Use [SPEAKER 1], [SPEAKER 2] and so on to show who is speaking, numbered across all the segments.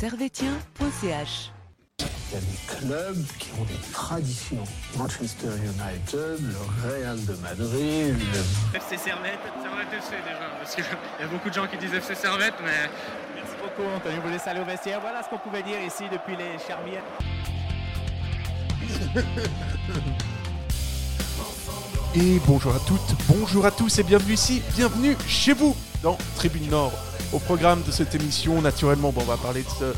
[SPEAKER 1] servetien.ch.
[SPEAKER 2] Il y a des clubs qui ont des traditions. Manchester United, le Real de Madrid, le...
[SPEAKER 3] FC Servette, Servette FC déjà, parce qu'il y a beaucoup de gens qui disent FC Servette, mais
[SPEAKER 4] Merci beaucoup, Anthony. Vous laisse aller au vestiaire. Voilà ce qu'on pouvait dire ici depuis les Charmières.
[SPEAKER 5] Et bonjour à toutes, bonjour à tous et bienvenue ici, bienvenue chez vous dans Tribune Nord. Au programme de cette émission, naturellement, on va parler de ce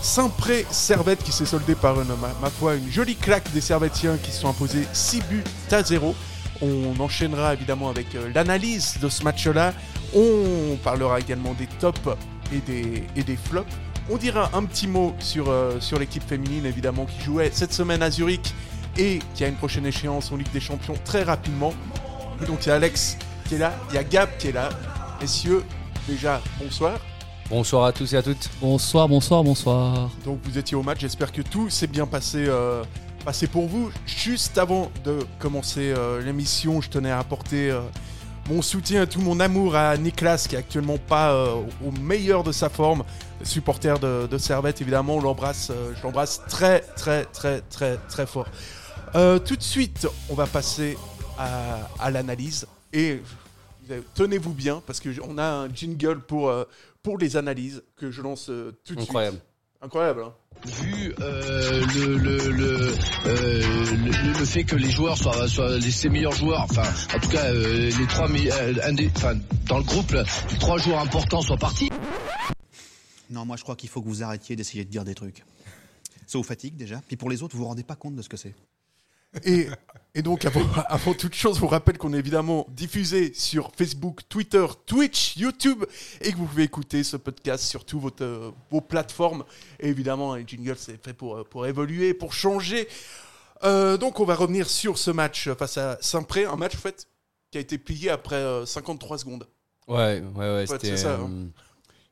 [SPEAKER 5] Saint-Pré-Servette qui s'est soldé par une, ma, foi, une jolie claque des Servettiens qui se sont imposés 6 buts à 0. On enchaînera évidemment avec euh, l'analyse de ce match-là. On parlera également des tops et des, flops. On dira un petit mot sur, euh, sur l'équipe féminine évidemment qui jouait cette semaine à Zurich et qui a une prochaine échéance en Ligue des Champions très rapidement. Donc il y a Alex qui est là, il y a Gab qui est là. Messieurs, déjà bonsoir.
[SPEAKER 6] Bonsoir à tous et à toutes.
[SPEAKER 7] Bonsoir, bonsoir, bonsoir.
[SPEAKER 5] Donc vous étiez au match, j'espère que tout s'est bien passé, euh, passé pour vous. Juste avant de commencer euh, l'émission, je tenais à apporter euh, mon soutien et tout mon amour à Niklas qui est actuellement pas euh, au meilleur de sa forme, supporter de, de Servette évidemment, on l'embrasse, euh, je l'embrasse très très très très très fort. Euh, tout de suite, on va passer à, à l'analyse et tenez-vous bien parce qu'on a un jingle pour, euh, pour les analyses que je lance euh, tout de
[SPEAKER 6] Incroyable.
[SPEAKER 5] suite. Incroyable. hein
[SPEAKER 8] vu euh, le, le, le, euh, le, le fait que les joueurs soient, soient les, ses meilleurs joueurs, enfin en tout cas euh, les trois me- euh, un des- enfin, dans le groupe les trois joueurs importants soient partis.
[SPEAKER 9] Non, moi je crois qu'il faut que vous arrêtiez d'essayer de dire des trucs. Ça vous fatigue déjà? Puis pour les autres, vous vous rendez pas compte de ce que c'est.
[SPEAKER 5] Et, et donc, avant, avant toute chose, je vous rappelle qu'on est évidemment diffusé sur Facebook, Twitter, Twitch, YouTube, et que vous pouvez écouter ce podcast sur toutes vos, euh, vos plateformes. Et évidemment, les jingles, c'est fait pour, euh, pour évoluer, pour changer. Euh, donc, on va revenir sur ce match face à Saint-Pré, un match en fait, qui a été plié après euh, 53 secondes.
[SPEAKER 6] Ouais, ouais, ouais. C'était
[SPEAKER 5] ça, hein.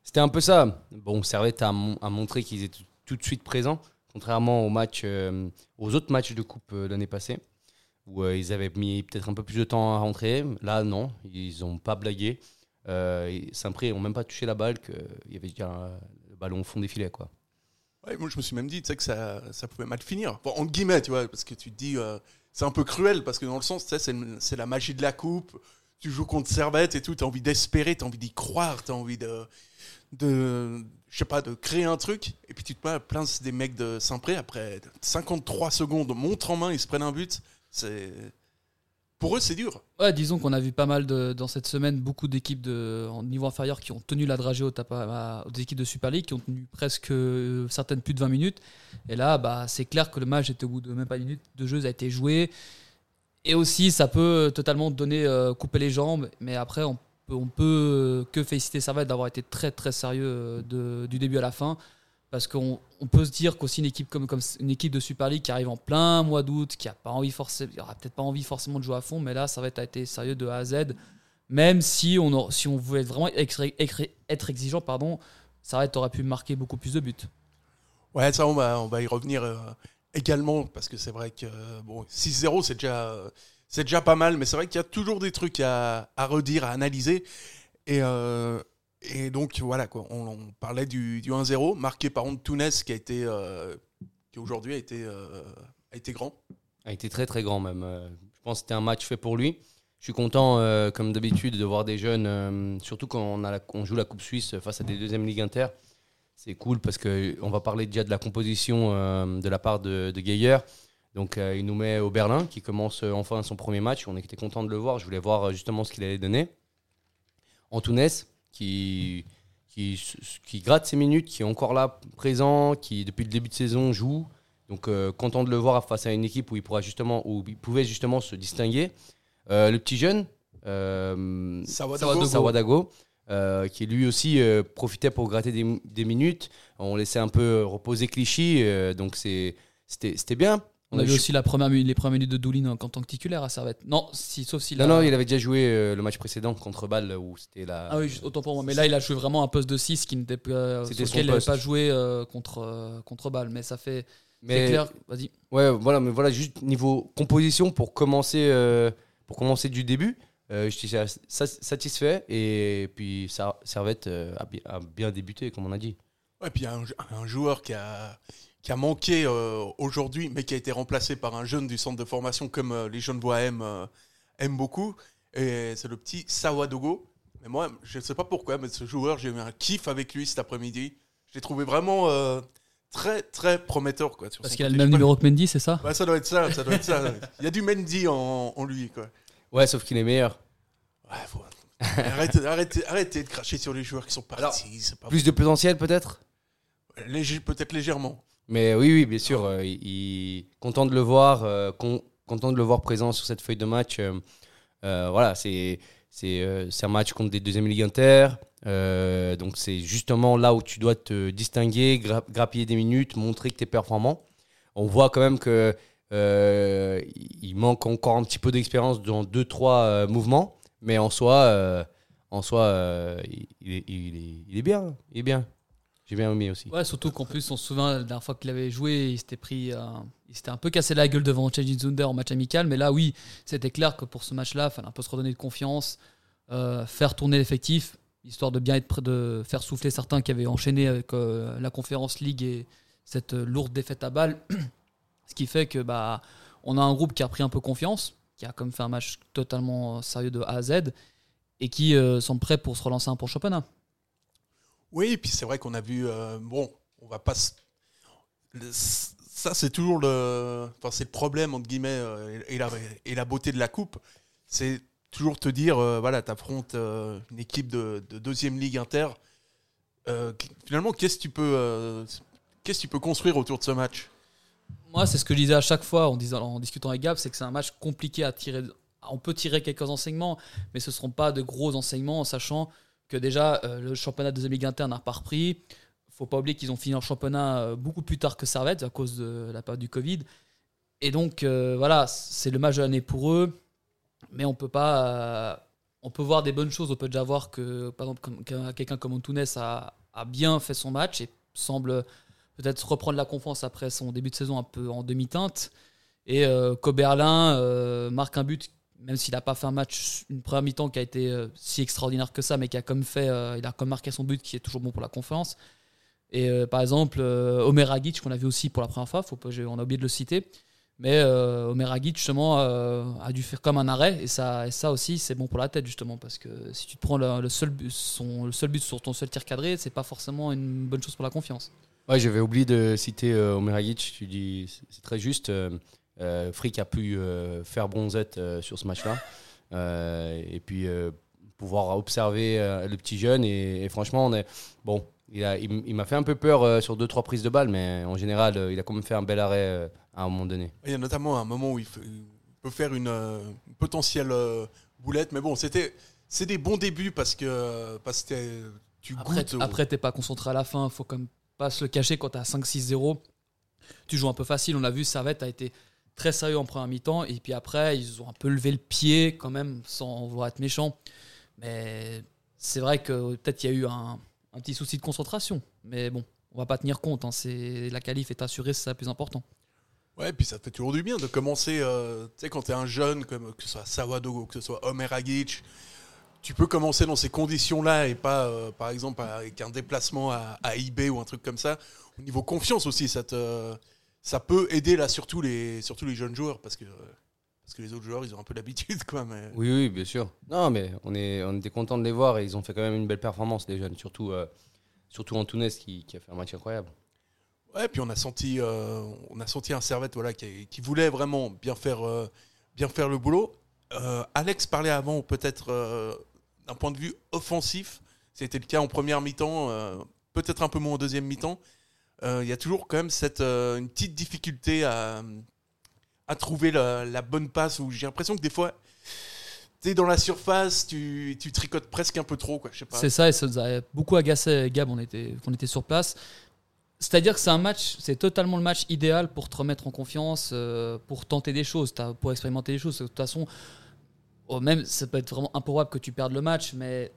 [SPEAKER 6] c'était un peu ça. Bon, Servette a, mon- a montré qu'ils étaient tout de suite présents, contrairement aux, matchs, euh, aux autres matchs de Coupe euh, l'année passée, où euh, ils avaient mis peut-être un peu plus de temps à rentrer. Là, non, ils n'ont pas blagué. Saint-Pré n'ont même pas touché la balle, qu'il y avait déjà le ballon au fond des filets. Quoi.
[SPEAKER 5] Ouais, moi, je me suis même dit que ça, ça pouvait mal finir. Entre guillemets, tu vois, parce que tu te dis, c'est un peu cruel, parce que dans le sens, c'est la magie de la coupe. Tu joues contre Servette et tout, tu as envie d'espérer, tu as envie d'y croire, tu as envie de, de, je sais pas, de créer un truc. Et puis tu te plains plein des mecs de Saint-Pré, après 53 secondes, montre en main, ils se prennent un but. C'est. Pour eux, c'est dur.
[SPEAKER 7] Ouais, disons qu'on a vu pas mal dans cette semaine beaucoup d'équipes de en niveau inférieur qui ont tenu la dragée aux, à- aux équipes de Super League, qui ont tenu presque euh, certaines plus de 20 minutes. Et là, bah, c'est clair que le match était au bout de même pas une minute de jeu, ça a été joué. Et aussi, ça peut totalement donner euh, couper les jambes. Mais après, on on peut euh, que féliciter Servette d'avoir été très très sérieux euh, du début à la fin. Parce qu'on on peut se dire qu'aussi une équipe de Super League qui arrive en plein mois d'août, qui a pas envie forcément, peut-être pas envie forcément de jouer à fond, mais là être, a été sérieux de A à Z. Même si on, voulait vraiment être, exigeant, pardon, Servette aurait pu marquer beaucoup plus de buts.
[SPEAKER 5] Ouais, ça, on va, y revenir euh, également, parce que c'est vrai que euh, bon, 6-0, c'est déjà, c'est déjà pas mal, mais c'est vrai qu'il y a toujours des trucs à, à redire, à analyser. Et, euh, et donc, voilà, quoi, on, parlait du, du 1-0, marqué par Antunes, qui a été, euh, qui aujourd'hui a été, euh, a été grand.
[SPEAKER 6] a été très très grand même. Je pense que c'était un match fait pour lui. Je suis content, comme d'habitude, de voir des jeunes, surtout quand on, joue la Coupe Suisse face à des deuxièmes Ligue Inter. C'est cool parce qu'on va parler déjà de la composition de la part de, de. Donc euh, il nous met au Berlin, qui commence euh, enfin son premier match. On était content de le voir. Je voulais voir euh, justement ce qu'il allait donner. Antunes, qui, qui, qui gratte ses minutes, qui est encore là, présent, qui depuis le début de saison joue. Donc content de le voir face à une équipe où il pourra justement, où il pouvait justement se distinguer. Le petit jeune,
[SPEAKER 5] Sawadago.
[SPEAKER 6] Sawadago, qui lui aussi profitait pour gratter des, des minutes. On laissait un peu reposer Clichy, donc c'est- c'était c'était bien.
[SPEAKER 7] On a vu aussi la première, mi- les premières minutes de Doulin en, tant que titulaire à Servette. Non, si, sauf si
[SPEAKER 6] Non, non, il avait déjà joué euh, le match précédent contre Bâle où c'était la.
[SPEAKER 7] Ah oui, juste- autant pour moi. Mais là, il a joué vraiment un poste de 6 qui n'était pas, euh,
[SPEAKER 6] C'était son
[SPEAKER 7] lequel il n'avait pas joué euh, contre, euh, contre Bâle. Mais ça fait.
[SPEAKER 6] Mais-
[SPEAKER 7] C'est clair. Vas-y.
[SPEAKER 6] Ouais, voilà, mais voilà, juste niveau composition pour commencer, euh, pour commencer du début, euh, je suis sa- satisfait et puis Servette euh, a, bi- a bien débuté, comme on a dit.
[SPEAKER 5] Ouais, puis il y a un, un joueur qui a, qui a manqué euh, aujourd'hui, mais qui a été remplacé par un jeune du centre de formation comme euh, les jeunes voix aiment, euh, aiment beaucoup. Et c'est le petit Sawadogo. Mais moi, je ne sais pas pourquoi, mais ce joueur, j'ai eu un kiff avec lui cet après-midi. Je l'ai trouvé vraiment euh, très, très prometteur. Quoi, sur
[SPEAKER 7] Parce qu'il a le même numéro que Mendy, c'est ça
[SPEAKER 5] Ouais, ça doit être ça, ça doit être ça. Il y a du Mendy en, en lui, quoi.
[SPEAKER 6] Ouais, sauf qu'il est meilleur.
[SPEAKER 5] Ouais, faut- arrêtez, arrêtez, arrêtez de cracher sur les joueurs qui sont partis.
[SPEAKER 6] Alors,
[SPEAKER 5] c'est pas
[SPEAKER 6] Plus de potentiel peut-être?
[SPEAKER 5] Léger, peut-être légèrement.
[SPEAKER 6] Mais oui, oui, bien sûr. euh, content de le voir, euh, con- content de le voir présent sur cette feuille de match. euh, voilà, c'est c'est un match contre des deuxièmes ligues inter. donc c'est justement là où tu dois te distinguer, gra- grappiller des minutes, montrer que tu es performant. On voit quand même que il manque encore un petit peu d'expérience dans deux trois mouvements, mais en soi, en soi, il est- il est bien, il est bien. J'ai bien aimé aussi.
[SPEAKER 7] Surtout qu'en plus, on se souvient, la dernière fois qu'il avait joué, il s'était euh, il s'était un peu cassé la gueule devant Changing Zunder en match amical. Mais là, oui, c'était clair que pour ce match-là, il fallait un peu se redonner de confiance, euh, faire tourner l'effectif, histoire de bien être prêt de faire souffler certains qui avaient enchaîné avec euh, la Conférence League et cette lourde défaite à balle. Ce qui fait que bah, on a un groupe qui a pris un peu confiance, qui a comme fait un match totalement sérieux de A à Z et qui sont prêts pour se relancer un pour championnat.
[SPEAKER 5] Oui, et puis c'est vrai qu'on a vu. euh, bon, on va pas. ça, c'est toujours le. Enfin, c'est le problème, entre guillemets, euh, et, la, et la beauté de la Coupe. C'est toujours te dire euh, voilà, tu affrontes une équipe de, de deuxième ligue inter. Finalement, qu'est-ce que tu peux. Qu'est-ce que tu peux construire autour de ce match?
[SPEAKER 7] Moi, c'est ce que je disais à chaque fois en, en discutant avec Gab, c'est que c'est un match compliqué à tirer. On peut tirer quelques enseignements, mais ce ne seront pas de gros enseignements, en sachant que déjà, euh, le championnat de ligue interne n'a pas repris. faut pas oublier qu'ils ont fini leur championnat euh, beaucoup plus tard que Servette à cause de la période du Covid. Et donc, euh, voilà, c'est le match de l'année pour eux. Mais on peut pas. on peut voir des bonnes choses. On peut déjà voir que, par exemple, quelqu'un comme Antunes a, a bien fait son match et semble peut-être reprendre la confiance après son début de saison un peu en demi-teinte. Et Coberlin marque un but, même s'il n'a pas fait un match, une première mi-temps qui a été euh, si extraordinaire que ça, mais qui a comme fait, euh, il a comme marqué son but qui est toujours bon pour la confiance. Et euh, par exemple, Omer Agic, qu'on a vu aussi pour la première fois, faut pas, on a oublié de le citer. Mais Omer Agic, justement, a dû faire comme un arrêt. Et ça, ça aussi, c'est bon pour la tête, justement. Parce que si tu te prends le, seul, but, le seul but sur ton seul tir cadré, c'est pas forcément une bonne chose pour la confiance.
[SPEAKER 6] Ouais, j'avais oublié de citer Omer Agic, tu dis, c'est très juste. Euh, Frick a pu euh, faire bronzette euh, sur ce match-là. Euh, et puis euh, pouvoir observer euh, le petit jeune. Et, et franchement, on est. Bon, il a- il, il m'a fait un peu peur euh, sur deux trois prises de balles, mais en général, euh, il a quand même fait un bel arrêt euh, à un moment donné.
[SPEAKER 5] Il y a notamment un moment où il, fait- il peut faire une, euh, une potentielle euh, boulette, mais bon, c'était c'est des bons débuts parce que parce que tu
[SPEAKER 7] Après,
[SPEAKER 5] goûtes.
[SPEAKER 7] après t'es pas concentré à la fin, faut comme pas se le cacher quand t'as 5-6-0. Tu joues un peu facile, on l'a vu, Servette a été très sérieux en première mi-temps, et puis après, ils ont un peu levé le pied quand même, sans vouloir être méchant. Mais c'est vrai que peut-être il y a eu un, petit souci de concentration. Mais bon, on va pas tenir compte, hein, c'est, la qualif est assurée, c'est ça le plus important.
[SPEAKER 5] Ouais, puis ça fait toujours du bien de commencer, euh, tu sais, quand tu es un jeune, que ce soit Sawadogo, que ce soit Omer Agic, tu peux commencer dans ces conditions-là et pas, euh, par exemple, avec un déplacement à, à eBay ou un truc comme ça. Au niveau confiance aussi, ça, te, ça peut aider là, surtout les, surtout les jeunes joueurs, parce que, parce que les autres joueurs, ils ont un peu l'habitude, quoi. Mais...
[SPEAKER 6] Oui, oui, bien sûr. Non, mais on, est, on était content de les voir et ils ont fait quand même une belle performance, les jeunes. Surtout, euh, surtout Antunes qui, qui a fait un match incroyable.
[SPEAKER 5] Ouais, puis on a senti, euh, on a senti un Servette voilà, qui, qui voulait vraiment bien faire, euh, bien faire le boulot. Euh, Alex parlait avant, peut-être d'un point de vue offensif, c'était le cas en première mi-temps, peut-être un peu moins en deuxième mi-temps. Euh, Il y a toujours quand même cette, euh, une petite difficulté à, à trouver la, bonne passe, où j'ai l'impression que des fois, tu es dans la surface, tu, tu tricotes presque un peu trop.
[SPEAKER 7] C'est ça, et ça nous a beaucoup agacé, Gab, on était, on était sur place. C'est-à-dire que c'est un match, c'est totalement le match idéal pour te remettre en confiance, euh, pour tenter des choses, pour expérimenter des choses. De toute façon, oh, même ça peut être vraiment improbable que tu perdes le match, mais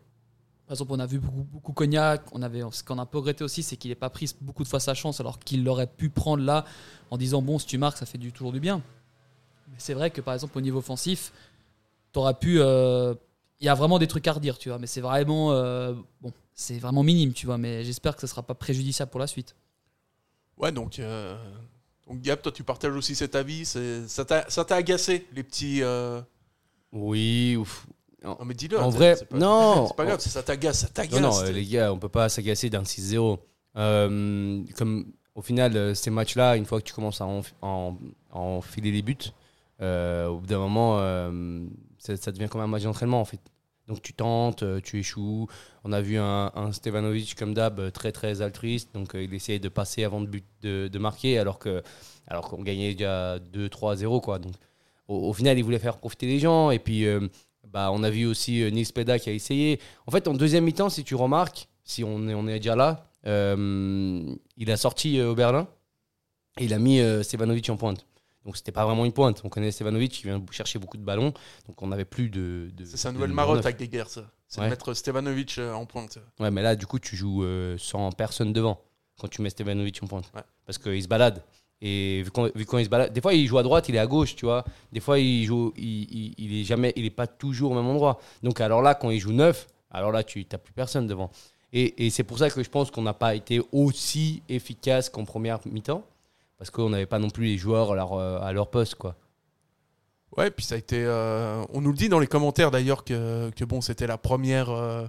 [SPEAKER 7] par exemple, on a vu beaucoup, beaucoup Cognac. On avait, ce qu'on a un peu regretté aussi, c'est qu'il n'ait pas pris beaucoup de fois sa chance, alors qu'il l'aurait pu prendre là en disant bon, si tu marques, ça fait du, toujours du bien. Mais c'est vrai que par exemple, au niveau offensif, t'aurais pu. euh, il y a vraiment des trucs à redire, tu vois. Mais c'est vraiment, euh, bon, c'est vraiment minime, tu vois. Mais j'espère que ça sera pas préjudiciable pour la suite.
[SPEAKER 5] Ouais, donc, euh, donc Gab, toi, tu partages aussi cet avis. Ça t'a ça t'a agacé, les petits. euh,
[SPEAKER 6] Oui, ouf.
[SPEAKER 5] Non, mais dis-le.
[SPEAKER 6] En
[SPEAKER 5] c'est-
[SPEAKER 6] vrai,
[SPEAKER 5] pas-
[SPEAKER 6] non.
[SPEAKER 5] C'est pas grave, ça t'agace, ça t'agace.
[SPEAKER 6] Non, non, les gars, on peut pas s'agacer d'un 6-0. Euh, comme au final, euh, ces matchs-là, une fois que tu commences à en, en- à enfiler les buts, euh, au bout d'un moment, euh, ça, ça devient comme un match d'entraînement en fait. Donc tu tentes, tu échoues. On a vu un, un Stevanovic comme d'hab très très altruiste, donc il essayait de passer avant de, but, de, de marquer alors que alors qu'on gagnait déjà 2-3-0 quoi. Donc au, au final, il voulait faire profiter les gens et puis euh, bah, on a vu aussi euh, Nils Peda qui a essayé. En fait, en deuxième mi-temps, si tu remarques, si on est, on est déjà là, euh, il a sorti euh, Oberlin et il a mis Stevanovic en pointe. Donc c'était pas vraiment une pointe. On connaît Stevanovic qui vient chercher beaucoup de ballons, donc on n'avait plus de. de
[SPEAKER 5] C'est sa nouvelle marotte avec des guerres, ça. C'est
[SPEAKER 6] Ouais.
[SPEAKER 5] de mettre Stevanovic en pointe.
[SPEAKER 6] Ouais, mais là, du coup, tu joues sans personne devant quand tu mets Stevanovic en pointe.
[SPEAKER 5] Ouais.
[SPEAKER 6] Parce qu'il se balade. Et vu qu'on il se balade, des fois il joue à droite, il est à gauche, tu vois. Des fois il joue, il, il, il est jamais, il est pas toujours au même endroit. Donc alors là, quand il joue neuf, alors là tu n'as plus personne devant. Et, et c'est pour ça que je pense qu'on n'a pas été aussi efficace qu'en première mi-temps, parce qu'on n'avait pas non plus les joueurs à leur, euh, à leur poste, quoi.
[SPEAKER 5] Ouais, puis ça a été. euh, on nous le dit dans les commentaires d'ailleurs que, que bon, c'était la première, euh,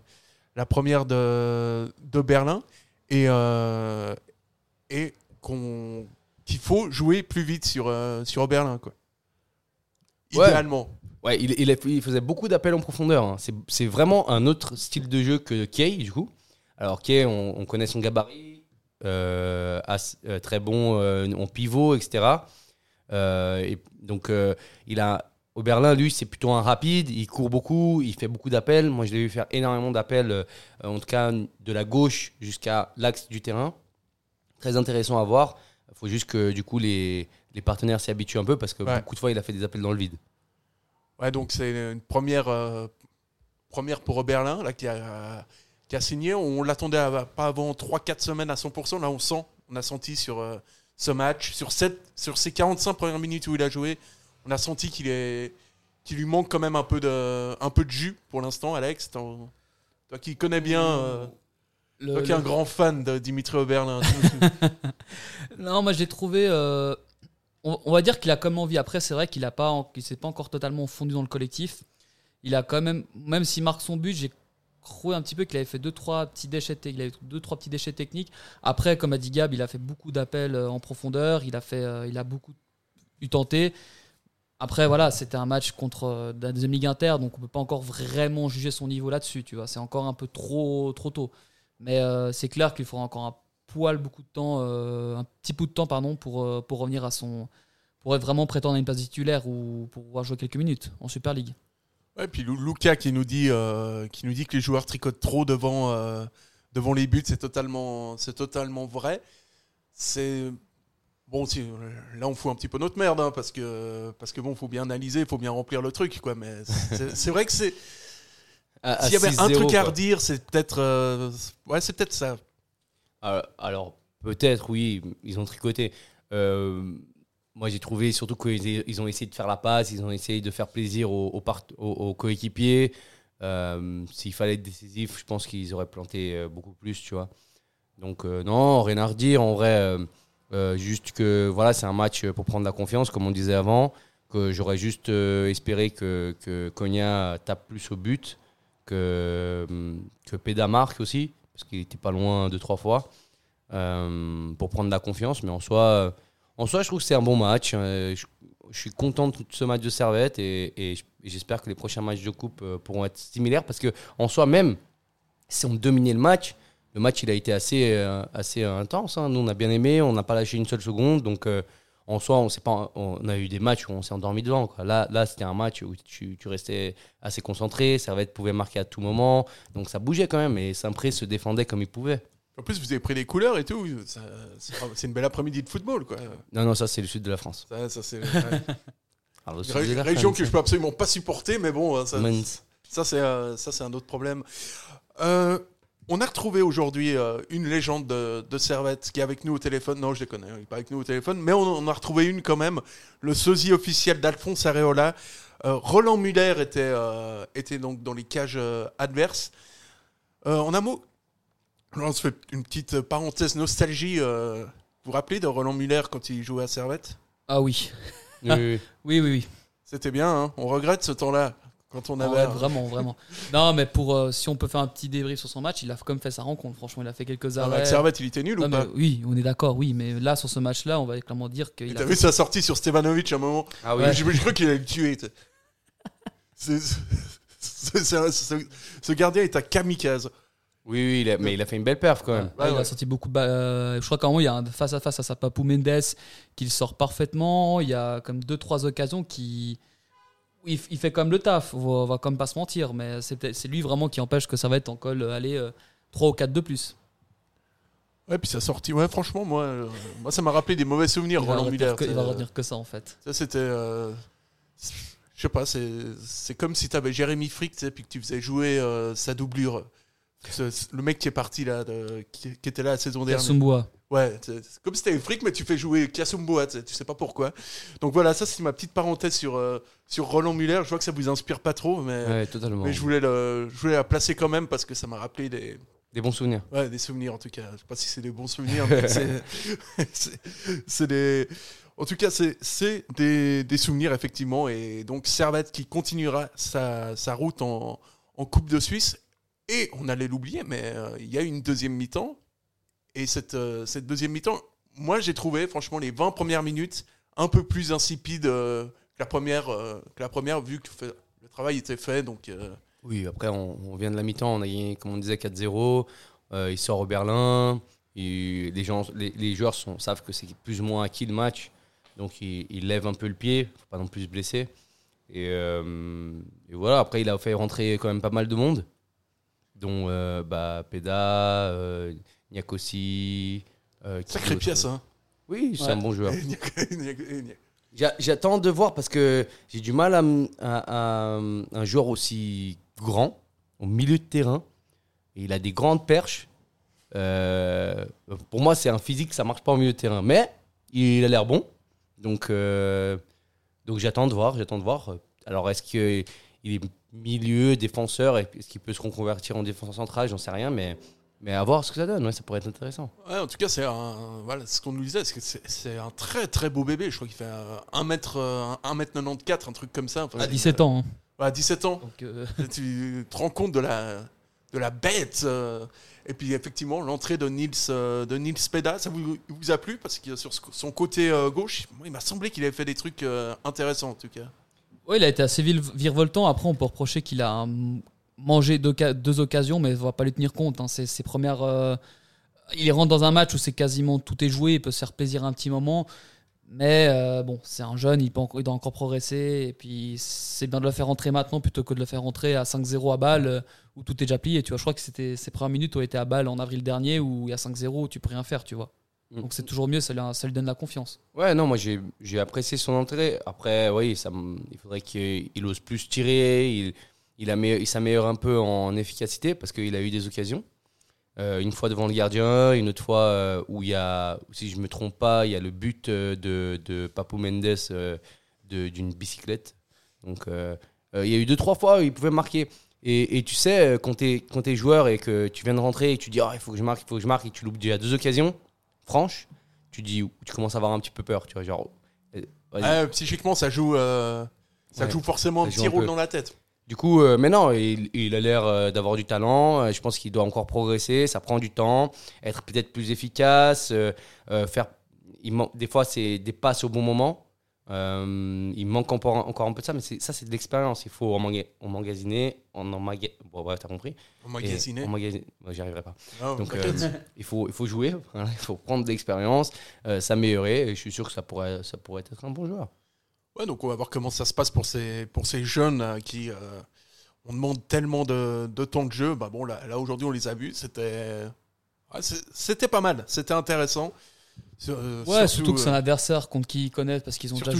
[SPEAKER 5] la première de, de Berlin et, et qu'on qu'il faut jouer plus vite sur, euh, sur Berlin, quoi.
[SPEAKER 6] Ouais.
[SPEAKER 5] Idéalement.
[SPEAKER 6] Ouais, il, il, il faisait beaucoup d'appels en profondeur. hein. C'est- C'est vraiment un autre style de jeu que Kay, du coup. Alors, Kay, on, on connaît son gabarit, euh, euh, très bon euh, en pivot, etc. Euh, et donc, euh, il a. Au Berlin, lui, c'est plutôt un rapide. Il court beaucoup, il fait beaucoup d'appels. Moi, je l'ai vu faire énormément d'appels, euh, en tout cas de la gauche jusqu'à l'axe du terrain. Très intéressant à voir. Il faut juste que, du coup, les, les partenaires s'y habituent un peu parce que
[SPEAKER 5] Ouais.
[SPEAKER 6] beaucoup de fois, il a fait des appels dans le vide.
[SPEAKER 5] Ouais, donc c'est une première, euh, première pour Berlin là, qui, a, qui a signé. On l'attendait pas avant 3-4 semaines à 100%. Là, on sent, on a senti sur euh, ce match, sur, cette, sur ces 45 premières minutes où il a joué, on a senti qu'il est qu'il lui manque quand même un peu de, un peu de jus pour l'instant, Alex. Toi qui connais bien, euh,
[SPEAKER 7] Le-
[SPEAKER 5] toi qui es un grand fan de Dimitri Oberlin.
[SPEAKER 7] Non, moi je l'ai trouvé. euh, on, on va dire qu'il a quand même envie. Après, c'est vrai qu'il a pas, qu'il s'est pas encore totalement fondu dans le collectif. Il a quand même, même s'il marque son but, j'ai cru un petit peu qu'il avait fait deux trois petits déchets, il avait deux trois petits déchets techniques. Après, comme a dit Gab, il a fait beaucoup d'appels euh, en profondeur. Il a fait, euh, il a beaucoup eu tenté. Après, voilà, c'était un match contre la deuxième ligue inter, donc on peut pas encore vraiment juger son niveau là-dessus. Tu vois, c'est encore un peu trop, trop tôt. Mais euh, c'est clair qu'il faudra encore un poil beaucoup de temps, euh, un petit bout de temps pardon, pour, euh, pour revenir à son, pour vraiment prétendre à une place titulaire ou pour pouvoir jouer quelques minutes en Super League.
[SPEAKER 5] Ouais, puis Lou- Luca qui nous dit, qui nous dit que les joueurs tricotent trop devant, devant les buts, c'est totalement, c'est totalement vrai. C'est bon, là on fout un petit peu notre merde, hein, parce que parce que bon, faut bien analyser, faut bien remplir le truc, quoi. Mais c'est vrai que c'est s'il y avait un
[SPEAKER 6] 6-0,
[SPEAKER 5] truc à redire, c'est peut-être, euh, ouais, c'est peut-être ça.
[SPEAKER 6] Alors, alors, peut-être, oui, ils ont tricoté. Euh, moi, j'ai trouvé surtout qu'ils ils ont essayé de faire la passe, ils ont essayé de faire plaisir aux, aux aux- aux coéquipiers. Euh, S'il fallait être décisif, je pense qu'ils auraient planté euh, beaucoup plus, tu vois. Donc, euh, non, rien à redire. En vrai, euh, euh, juste que voilà, c'est un match pour prendre la confiance, comme on disait avant. Que j'aurais juste euh, espéré que, que Konya tape plus au but, que, que Peda marque aussi, parce qu'il était pas loin deux, trois fois, euh, pour prendre la confiance. Mais en soi, euh, en soi je trouve que c'est un bon match. Euh, je, suis content de ce match de Servette et, j'espère que les prochains matchs de coupe euh, pourront être similaires parce que en soi même, si on dominait le match, le match il a été assez, euh, assez intense. hein. Nous on a bien aimé, on n'a pas lâché une seule seconde. Donc euh, en soi, on, pas, on a eu des matchs où on s'est endormi devant. quoi. Là, là c'était un match où tu, tu restais assez concentré. Servette pouvait marquer à tout moment. Donc ça bougeait quand même et Saint-Pré se défendait comme il pouvait.
[SPEAKER 5] En plus, vous avez pris les couleurs et tout. C'est une belle après-midi de football, quoi.
[SPEAKER 6] Non, non, ça c'est le sud de la France.
[SPEAKER 5] Ça, ça, c'est ouais. Ré- région que je peux absolument pas supporter, mais bon, ça,
[SPEAKER 6] Mons.
[SPEAKER 5] Ça, c'est ça, c'est un autre problème. Euh, on a retrouvé aujourd'hui euh, une légende de, de Servette qui est avec nous au téléphone. Non, je déconne, hein, il n'est pas avec nous au téléphone, mais on, on a retrouvé une quand même, le sosie officiel d'Alphonse Areola. Euh, Roland Muller était, euh, était donc dans les cages euh, adverses. Euh, en un mot, on se fait une petite parenthèse nostalgie. euh, vous vous rappelez de Roland Muller quand il jouait à Servette?
[SPEAKER 7] Ah oui.
[SPEAKER 6] Oui, oui.
[SPEAKER 7] Oui, oui, oui.
[SPEAKER 5] C'était bien, hein on regrette ce temps-là. Quand on
[SPEAKER 7] Ah
[SPEAKER 5] avait.
[SPEAKER 7] ouais, vraiment, vraiment. Non, mais pour euh, si on peut faire un petit débrief sur son match, il a comme fait sa rencontre. Franchement, il a fait quelques
[SPEAKER 5] Ah,
[SPEAKER 7] arrêts.
[SPEAKER 5] avec Servette, il était nul
[SPEAKER 7] Non,
[SPEAKER 5] ou
[SPEAKER 7] mais
[SPEAKER 5] pas
[SPEAKER 7] oui, on est d'accord, oui. Mais là, sur ce match-là, on va clairement dire qu'il
[SPEAKER 5] T'as
[SPEAKER 7] a
[SPEAKER 5] vu sa sortie sur Stevanovic à un moment
[SPEAKER 6] Ah oui.
[SPEAKER 5] Ouais, Je, je crois qu'il allait le tuer. C'est- ce, ce gardien est un kamikaze.
[SPEAKER 6] Oui, oui, il a- mais il a fait une belle perf quand même.
[SPEAKER 7] Ouais,
[SPEAKER 5] Ouais,
[SPEAKER 7] il
[SPEAKER 5] ouais.
[SPEAKER 7] a sorti beaucoup de balles. Euh, je crois qu'à un moment, il y a un face à face à sa Papou Mendes qu'il sort parfaitement. Il y a comme deux, trois occasions qui. Il, il fait comme le taf, on va, comme pas se mentir, mais c'est lui vraiment qui empêche que ça va être en col euh, aller 3 ou 4 de plus.
[SPEAKER 5] Ouais, puis sa sortie, ouais, franchement, moi, euh, moi ça m'a rappelé des mauvais souvenirs,
[SPEAKER 7] Il
[SPEAKER 5] Roland Muller.
[SPEAKER 7] que, il va retenir que ça en fait.
[SPEAKER 5] Ça, c'était. euh, je sais pas, c'est comme si t'avais Jérémy Frick, tu sais, puis que tu faisais jouer euh, sa doublure. Ce- le mec qui est parti là, de- qui, qui était là la saison dernière. Ouais, c'est comme si t'avais Frick, mais tu fais jouer Kiasumboa, tu sais, tu sais pas pourquoi. Donc voilà, ça c'est ma petite parenthèse sur, euh, sur Roland Muller. Je vois que ça vous inspire pas trop, mais,
[SPEAKER 6] Ouais, totalement.
[SPEAKER 5] mais je, voulais le, je voulais la placer quand même parce que ça m'a rappelé des,
[SPEAKER 6] Des bons souvenirs.
[SPEAKER 5] Ouais, des souvenirs en tout cas. Je sais pas si c'est des bons souvenirs, mais c'est- des. En tout cas, c'est c'est des, des souvenirs effectivement. Et donc Servette qui continuera sa, sa route en, en Coupe de Suisse. Et on allait l'oublier, mais euh, il y a une deuxième mi-temps. Et cette, euh, cette deuxième mi-temps, moi j'ai trouvé franchement les 20 premières minutes un peu plus insipides euh, que, la première, euh, que la première, vu que le travail était fait. Donc.
[SPEAKER 6] Oui, après, on, vient de la mi-temps, on a gagné, comme on disait, 4-0. Euh, il sort au Berlin. Les, gens, les, joueurs savent que c'est plus ou moins acquis le match. Donc, ils, ils lèvent un peu le pied. faut pas non plus se blesser. Et, voilà, après, il a fait rentrer quand même pas mal de monde, dont bah, Peda, Niakosi. euh,
[SPEAKER 5] Sacrée pièce, hein.
[SPEAKER 6] Oui, c'est
[SPEAKER 7] Ouais.
[SPEAKER 6] un bon joueur. J'attends de voir parce que j'ai du mal à, m- à- à un joueur aussi grand au milieu de terrain. Et il a des grandes perches. Euh, pour moi, c'est un physique, ça marche pas au milieu de terrain. Mais il a l'air bon. Donc, euh, donc j'attends de voir. J'attends de voir. Alors, est-ce qu'il est milieu, défenseur Est-ce qu'il peut se reconvertir en défenseur central J'en sais rien. Mais, mais à voir ce que ça donne. Ouais, ça pourrait être intéressant.
[SPEAKER 5] Ouais, en tout cas, c'est un, voilà, ce qu'on nous disait, c'est que c'est- c'est un très très beau bébé. Je crois qu'il fait 1 mètre, euh, 1 mètre 94, un truc comme ça. Enfin,
[SPEAKER 7] À 17 ans. hein.
[SPEAKER 5] Ouais, à 17 ans.
[SPEAKER 7] Donc, euh,
[SPEAKER 5] tu te rends compte de la, de la bête. euh, et puis effectivement, l'entrée de Nils, euh, de Nils Peda, ça vous, vous a plu? Parce que sur son côté euh, gauche, moi, il m'a semblé qu'il avait fait des trucs euh, intéressants en tout cas.
[SPEAKER 7] Ouais, il a été assez virevoltant. Après, on peut reprocher qu'il a hum, mangé deux, deux occasions, mais on va pas lui tenir compte. hein. Ses premières. euh, Il rentre dans un match où c'est quasiment tout est joué. Il peut se faire plaisir un petit moment. Mais euh, bon, c'est un jeune, il, peut encore- il doit encore progresser. Et puis, c'est bien de le faire rentrer maintenant plutôt que de le faire rentrer à 5-0 à balle euh, où tout est déjà plié. Tu vois, je crois que c'était ses premières minutes ont été à balle en avril dernier où il y a 5-0, tu peux rien faire, tu vois.
[SPEAKER 6] Mm.
[SPEAKER 7] Donc c'est toujours mieux, ça lui, ça lui donne la confiance.
[SPEAKER 6] Ouais, non, moi j'ai apprécié son entrée. Après, oui, ça, il faudrait qu'il il ose plus tirer, il, il, il s'améliore un peu en efficacité parce qu'il a eu des occasions. Euh, une fois devant le gardien, une autre fois euh, où il y a, si je me trompe pas, il y a le but euh, de, de Papou Mendes de- d'une bicyclette. Donc il y a eu deux, trois fois où il pouvait marquer. Et, et tu sais, quand tu es, joueur et que tu viens de rentrer et que tu dis, Ah, il faut que je marque, il faut que je marque, et tu loupes déjà deux occasions franches, tu dis, tu commences à avoir un petit peu peur. Tu vois, genre, vas-y.
[SPEAKER 5] Ouais, psychiquement, ça joue, ça
[SPEAKER 6] Ouais.
[SPEAKER 5] joue forcément un
[SPEAKER 6] joue
[SPEAKER 5] petit
[SPEAKER 6] un
[SPEAKER 5] rôle
[SPEAKER 6] peu.
[SPEAKER 5] dans la tête.
[SPEAKER 6] Du coup, euh, mais non, il, il a l'air euh, d'avoir du talent. Euh, Je pense qu'il doit encore progresser. Ça prend du temps. Être peut-être plus efficace. euh, faire, il man- des fois, c'est des passes au bon moment. Il manque encore, encore un peu de ça, mais ça, c'est de l'expérience. Il faut emmaga- emmagasiner. En emmaga... Bon, bref, t'as compris.
[SPEAKER 5] Emmagasiné.
[SPEAKER 6] Et emmagasiner- Moi, J'y arriverai pas.
[SPEAKER 5] Ah,
[SPEAKER 6] Donc, il, faut, il faut jouer. voilà, il faut prendre de l'expérience, s'améliorer. Et je suis sûr que ça pourrait, ça pourrait être un bon joueur.
[SPEAKER 5] Ouais, donc on va voir comment ça se passe pour ces, pour ces jeunes euh, qui. euh, on demande tellement de, de temps de jeu. Bah bon, là, là aujourd'hui, on les a vus. C'était. ouais, c'était pas mal. C'était intéressant. Euh,
[SPEAKER 7] Ouais, surtout, que c'est un
[SPEAKER 5] euh,
[SPEAKER 7] adversaire contre qui ils connaissent parce qu'ils ont déjà joué.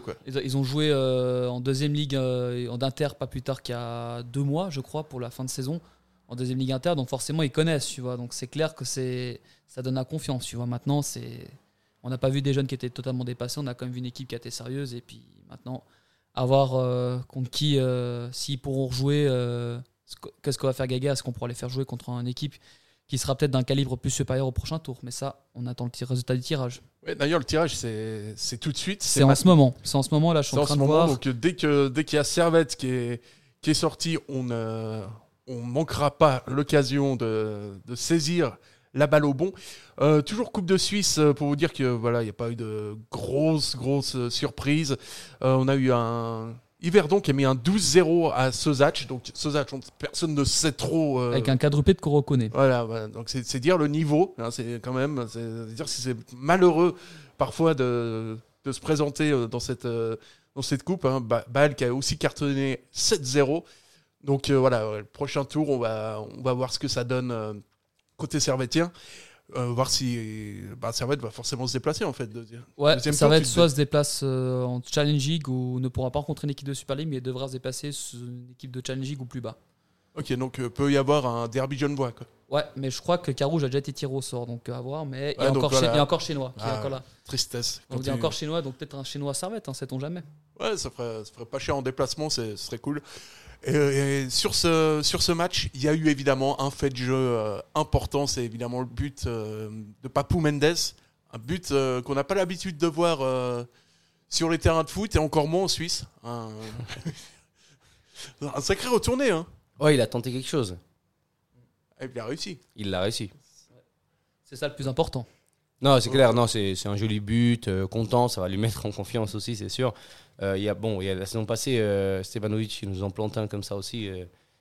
[SPEAKER 5] Quoi.
[SPEAKER 7] euh, ils, ont joué euh, en deuxième ligue en inter pas plus tard qu'il y a deux mois, je crois, pour la fin de saison en deuxième ligue inter. Donc forcément, ils connaissent, tu vois. Donc c'est clair que c'est ça donne la confiance, tu vois. Maintenant, c'est on n'a pas vu des jeunes qui étaient totalement dépassés. On a quand même vu une équipe qui a été sérieuse et puis maintenant À voir euh, contre qui, euh, s'ils pourront rejouer, euh, ce que- qu'est-ce qu'on va faire Gaga Est-ce qu'on pourra les faire jouer contre une équipe qui sera peut-être d'un calibre plus supérieur au prochain tour? Mais ça, on attend le résultat du tirage.
[SPEAKER 5] Ouais, D'ailleurs, le tirage, c'est tout de suite.
[SPEAKER 7] C'est en ce moment. C'est en ce moment, là, je suis en
[SPEAKER 5] en
[SPEAKER 7] train
[SPEAKER 5] ce
[SPEAKER 7] de
[SPEAKER 5] moment,
[SPEAKER 7] voir.
[SPEAKER 5] donc euh, dès que dès qu'il y a Servette qui est qui est sorti, on ne manquera pas l'occasion de, de saisir la balle au bon. Euh, toujours Coupe de Suisse euh, pour vous dire que voilà, il n'y a pas eu de grosses grosses euh, surprises. Euh, on a eu un Yverdon qui a mis un 12-0 à Sozach. Donc Sozach, on- personne ne sait trop. euh,
[SPEAKER 7] Avec un quadruplé de Korokone.
[SPEAKER 5] voilà, voilà. donc c'est dire le niveau, hein, c'est quand même, c'est dire si c'est malheureux parfois de, de se présenter dans cette, dans cette coupe. Hein. Bâle qui a aussi cartonné 7-0. Donc euh, voilà, le prochain tour, on va, on va voir ce que ça donne côté servetien. Euh, voir si bah, Servette va forcément se déplacer en fait. deuxième-
[SPEAKER 7] Ouais,
[SPEAKER 5] deuxième
[SPEAKER 7] soit se déplace euh, en Challenge League ou ne pourra pas rencontrer une équipe de Super League, mais devra se déplacer sur une équipe de Challenge League ou plus bas.
[SPEAKER 5] Ok, donc euh, peut y avoir un derby genevois. Quoi.
[SPEAKER 7] Ouais, mais je crois que Carouge a déjà été tiré au sort, donc à voir. Mais il y a, encore, Chinois qui est
[SPEAKER 5] Ah,
[SPEAKER 7] encore là.
[SPEAKER 5] Tristesse.
[SPEAKER 7] Donc il y a encore Chinois, donc peut-être un Chinois Servette, hein, sait-on jamais.
[SPEAKER 5] Ouais, ça ferait, ça ferait pas cher en déplacement, ce serait cool. Et, et sur, ce, sur ce match, il y a eu évidemment un fait de jeu euh, important, c'est évidemment le but euh, de Papou Mendes, un but euh, qu'on n'a pas l'habitude de voir euh, sur les terrains de foot et encore moins en Suisse. Un, un sacré retourné, hein.
[SPEAKER 6] Ouais, il a tenté quelque chose.
[SPEAKER 5] Et il a réussi.
[SPEAKER 6] Il l'a réussi.
[SPEAKER 7] C'est ça le plus important.
[SPEAKER 6] Non, c'est clair, non, c'est c'est un joli but, euh, content, ça va lui mettre en confiance aussi, c'est sûr. Euh, il y a, bon, il y a la saison passée, euh, Stevanovic, il nous en plante un comme ça aussi. euh, je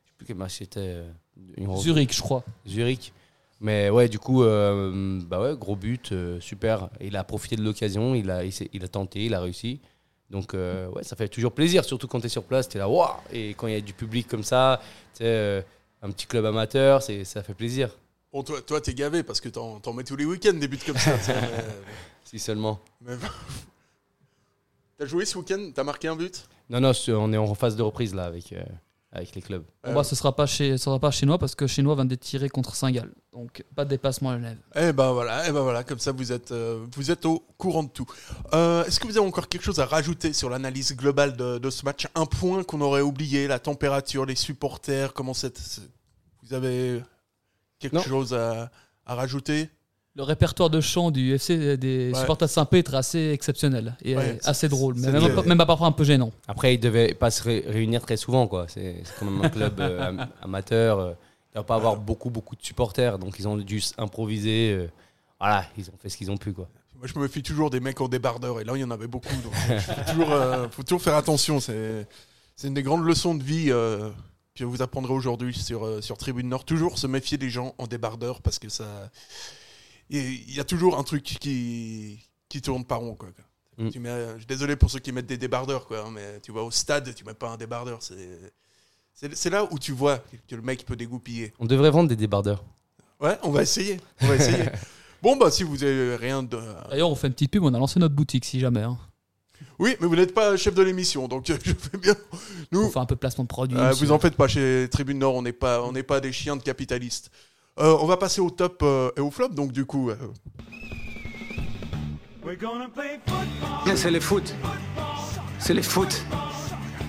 [SPEAKER 6] sais plus quel match c'était. euh,
[SPEAKER 7] Zurich, je crois.
[SPEAKER 6] Zurich. Mais ouais, du coup, euh, bah ouais, gros but, euh, super. Il a profité de l'occasion, il a, il, a tenté, il a réussi. Donc euh, ouais, ça fait toujours plaisir, surtout quand tu es sur place, tu es là, waouh Et quand il y a du public comme ça, tu sais, euh, un petit club amateur, c'est- ça fait plaisir.
[SPEAKER 5] Bon, toi, toi t'es gavé parce que t'en t'en mets tous les week-ends des buts comme ça.
[SPEAKER 6] Si seulement.
[SPEAKER 5] mais- T'as joué ce week-end? T'as marqué un but?
[SPEAKER 6] Non, non, on est en phase de reprise là avec, euh, avec les clubs.
[SPEAKER 7] Bon, bah, ce sera pas chez, ce sera pas chinois parce que chinois vient d'être tiré contre Saint-Gall. Donc pas de déplacement à Genève.
[SPEAKER 5] Eh ben voilà, eh ben voilà, comme ça vous êtes, euh, vous êtes au courant de tout. Euh, Est-ce que vous avez encore quelque chose à rajouter sur l'analyse globale de, de ce match? Un point qu'on aurait oublié, la température, les supporters, comment c'est c'est- Vous avez quelque
[SPEAKER 6] Non.
[SPEAKER 5] chose à, à rajouter?
[SPEAKER 7] Le répertoire de chant du FC des
[SPEAKER 5] Ouais.
[SPEAKER 7] supporters de Saint-Pétre est assez exceptionnel et
[SPEAKER 5] Ouais,
[SPEAKER 7] euh, assez drôle, mais même,
[SPEAKER 5] des-
[SPEAKER 7] même pas parfois un peu gênant.
[SPEAKER 6] Après, ils devaient pas se ré- réunir très souvent, quoi. C'est quand même un club euh, am- amateur. euh, il ne va pas avoir beaucoup, beaucoup de supporters, donc ils ont dû improviser. euh, voilà, ils ont fait ce qu'ils ont pu, quoi.
[SPEAKER 5] Moi je me méfie toujours des mecs en débardeur, et là il y en avait beaucoup, donc il faut toujours, euh, faut toujours faire attention. C'est une des grandes leçons de vie euh, que vous apprendrez aujourd'hui sur, euh, sur Tribune Nord. Toujours se méfier des gens en débardeur, parce que ça... Il y a toujours un truc qui, qui tourne pas rond. Quoi.
[SPEAKER 6] Mm.
[SPEAKER 5] Tu mets, euh, je suis désolé pour ceux qui mettent des débardeurs, quoi, hein, mais tu vas au stade, tu mets pas un débardeur. C'est là où tu vois que le mec peut dégoupiller.
[SPEAKER 6] On devrait vendre des débardeurs.
[SPEAKER 5] Ouais, on va essayer. On va essayer. bon, bah si vous avez rien de...
[SPEAKER 7] D'ailleurs, on fait une petite pub, on a lancé notre boutique si jamais. hein.
[SPEAKER 5] Oui, mais vous n'êtes pas chef de l'émission, donc euh, je fais bien. Nous,
[SPEAKER 7] On fait un peu de placement de produits.
[SPEAKER 5] euh, vous en faites pas chez Tribune Nord, on n'est pas, on n'est pas des chiens de capitalistes. Euh, on va passer au top euh, et au flop, donc du coup, euh,
[SPEAKER 1] C'est le foot. C'est le foot.